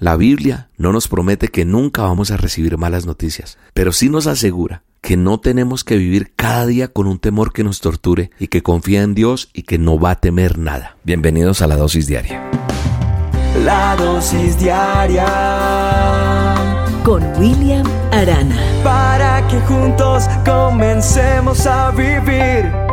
La Biblia no nos promete que nunca vamos a recibir malas noticias, pero sí nos asegura que no tenemos que vivir cada día con un temor que nos torture y que confía en Dios y que no va a temer nada. Bienvenidos a la dosis diaria. La dosis diaria con William Arana. Para que juntos comencemos a vivir.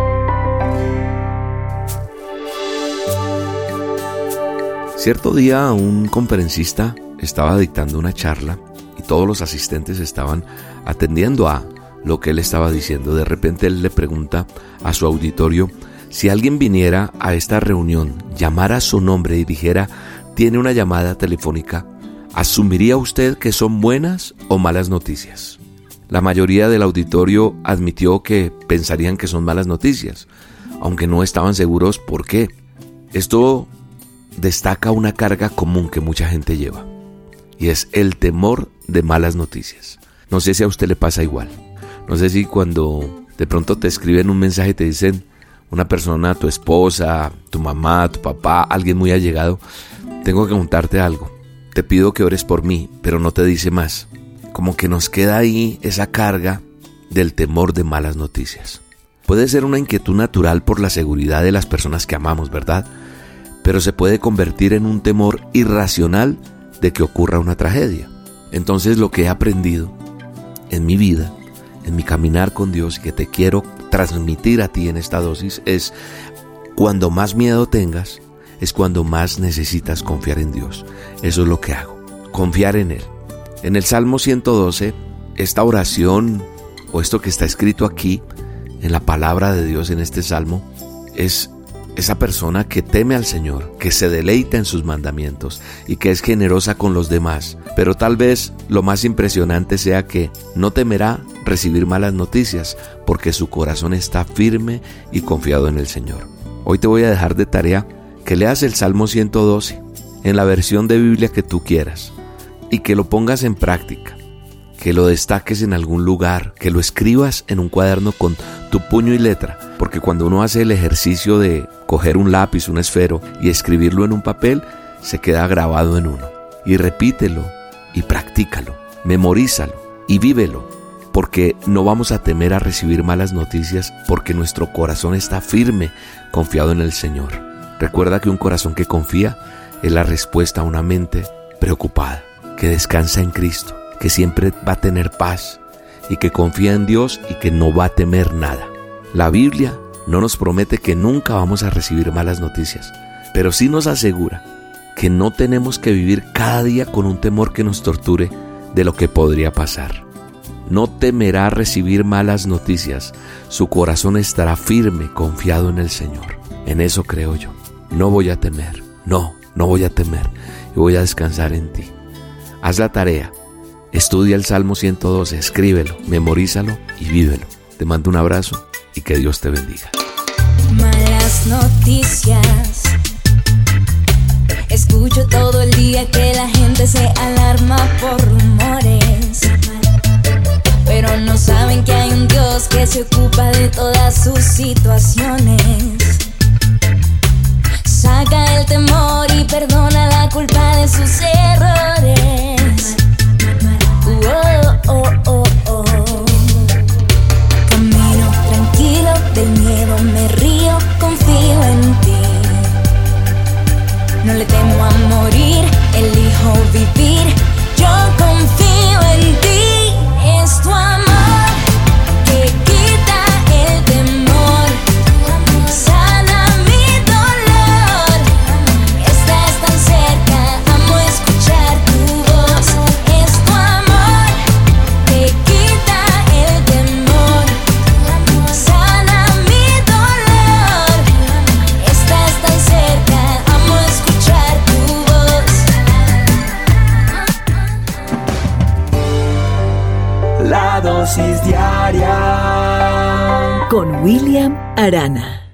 Cierto día un conferencista estaba dictando una charla y todos los asistentes estaban atendiendo a lo que él estaba diciendo. De repente él le pregunta a su auditorio si alguien viniera a esta reunión, llamara su nombre y dijera, tiene una llamada telefónica, ¿asumiría usted que son buenas o malas noticias? La mayoría del auditorio admitió que pensarían que son malas noticias, aunque no estaban seguros por qué. Esto destaca una carga común que mucha gente lleva, y es el temor de malas noticias. No sé si a usted le pasa igual. No sé si cuando de pronto te escriben un mensaje y te dicen una persona, tu esposa, tu mamá, tu papá, alguien muy allegado, tengo que contarte algo. Te pido que ores por mí, pero no te dice más. Como que nos queda ahí esa carga del temor de malas noticias. Puede ser una inquietud natural por la seguridad de las personas que amamos, ¿verdad? Pero se puede convertir en un temor irracional de que ocurra una tragedia. Entonces lo que he aprendido en mi vida en mi caminar con Dios y que te quiero transmitir a ti en esta dosis es cuando más miedo tengas, es cuando más necesitas confiar en Dios. Eso es lo que hago, confiar en Él. En el Salmo 112, esta oración o esto que está escrito aquí en la palabra de Dios en este Salmo es esa persona que teme al Señor, que se deleita en sus mandamientos y que es generosa con los demás. Pero tal vez lo más impresionante sea que no temerá recibir malas noticias porque su corazón está firme y confiado en el Señor. Hoy te voy a dejar de tarea que leas el Salmo 112 en la versión de Biblia que tú quieras y que lo pongas en práctica que lo destaques en algún lugar, que lo escribas en un cuaderno con tu puño y letra, porque cuando uno hace el ejercicio de coger un lápiz, un esfero y escribirlo en un papel, se queda grabado en uno. Y repítelo y practícalo, memorízalo y vívelo, porque no vamos a temer a recibir malas noticias porque nuestro corazón está firme, confiado en el Señor. Recuerda que un corazón que confía es la respuesta a una mente preocupada, que descansa en Cristo que siempre va a tener paz y que confía en Dios y que no va a temer nada. La Biblia no nos promete que nunca vamos a recibir malas noticias, pero sí nos asegura que no tenemos que vivir cada día con un temor que nos torture de lo que podría pasar. No temerá recibir malas noticias, su corazón estará firme, confiado en el Señor. En eso creo yo. No voy a temer, no, no voy a temer y voy a descansar en ti. Haz la tarea Estudia el Salmo 112, escríbelo, memorízalo y vívelo. Te mando un abrazo y que Dios te bendiga. Malas noticias. Escucho todo el día que la gente se alarma por rumores. Pero no saben que hay un Dios que se ocupa de todas sus situaciones. Saca el temor y perdona la culpa de sus errores. Con William Arana.